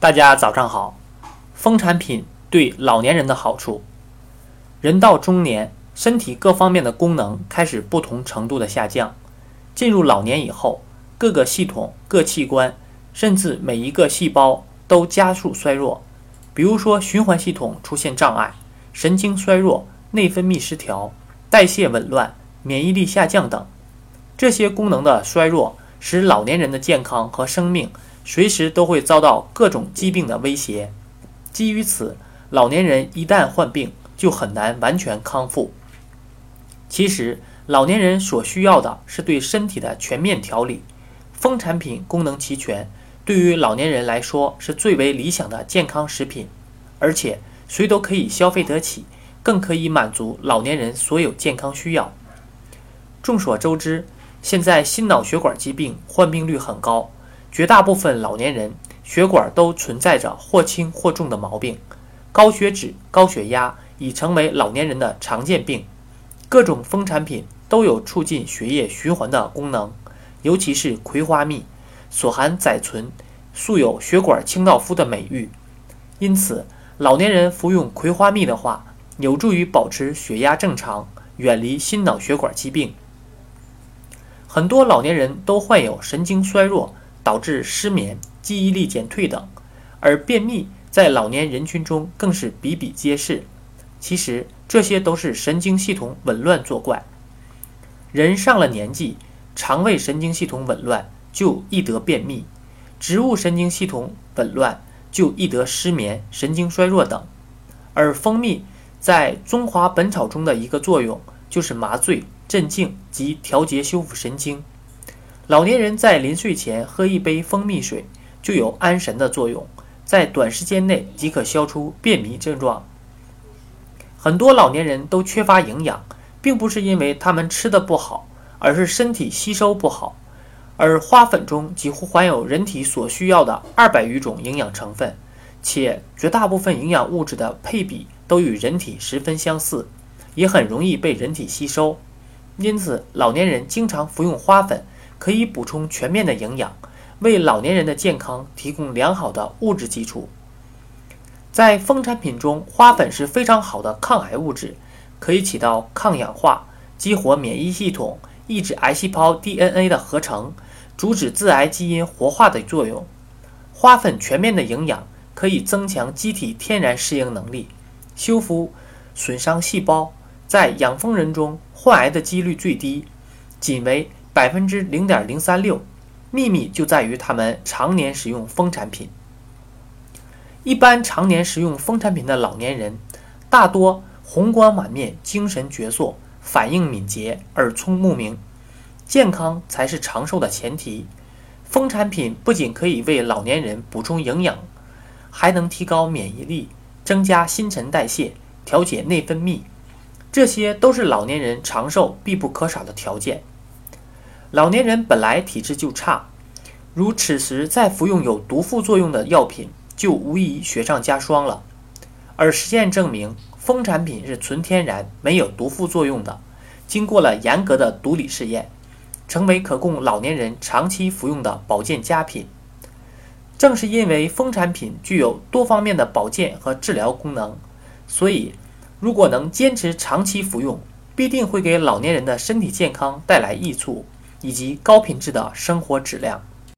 大家早上好。蜂产品对老年人的好处：人到中年，身体各方面的功能开始不同程度的下降。进入老年以后，各个系统、各器官，甚至每一个细胞都加速衰弱。比如说，循环系统出现障碍，神经衰弱，内分泌失调，代谢紊乱，免疫力下降等。这些功能的衰弱，使老年人的健康和生命。随时都会遭到各种疾病的威胁。基于此，老年人一旦患病，就很难完全康复。其实，老年人所需要的是对身体的全面调理。蜂产品功能齐全，对于老年人来说是最为理想的健康食品，而且谁都可以消费得起，更可以满足老年人所有健康需要。众所周知，现在心脑血管疾病患病率很高。绝大部分老年人血管都存在着或轻或重的毛病，高血脂、高血压已成为老年人的常见病。各种蜂产品都有促进血液循环的功能，尤其是葵花蜜所含甾醇，素有“血管清道夫”的美誉。因此，老年人服用葵花蜜的话，有助于保持血压正常，远离心脑血管疾病。很多老年人都患有神经衰弱。导致失眠、记忆力减退等，而便秘在老年人群中更是比比皆是。其实这些都是神经系统紊乱作怪。人上了年纪，肠胃神经系统紊乱就易得便秘；植物神经系统紊乱就易得失眠、神经衰弱等。而蜂蜜在《中华本草》中的一个作用就是麻醉、镇静及调节、修复神经。老年人在临睡前喝一杯蜂蜜水，就有安神的作用，在短时间内即可消除便秘症状。很多老年人都缺乏营养，并不是因为他们吃的不好，而是身体吸收不好。而花粉中几乎含有人体所需要的二百余种营养成分，且绝大部分营养物质的配比都与人体十分相似，也很容易被人体吸收。因此，老年人经常服用花粉。可以补充全面的营养，为老年人的健康提供良好的物质基础。在蜂产品中，花粉是非常好的抗癌物质，可以起到抗氧化、激活免疫系统、抑制癌细胞 DNA 的合成、阻止致癌基因活化的作用。花粉全面的营养可以增强机体天然适应能力，修复损伤细胞。在养蜂人中，患癌的几率最低，仅为。百分之零点零三六，秘密就在于他们常年使用蜂产品。一般常年食用蜂产品的老年人，大多红光满面、精神矍铄、反应敏捷、耳聪目明。健康才是长寿的前提。蜂产品不仅可以为老年人补充营养，还能提高免疫力、增加新陈代谢、调节内分泌，这些都是老年人长寿必不可少的条件。老年人本来体质就差，如此时再服用有毒副作用的药品，就无疑雪上加霜了。而实验证明，蜂产品是纯天然、没有毒副作用的，经过了严格的毒理试验，成为可供老年人长期服用的保健佳品。正是因为蜂产品具有多方面的保健和治疗功能，所以如果能坚持长期服用，必定会给老年人的身体健康带来益处。以及高品质的生活质量。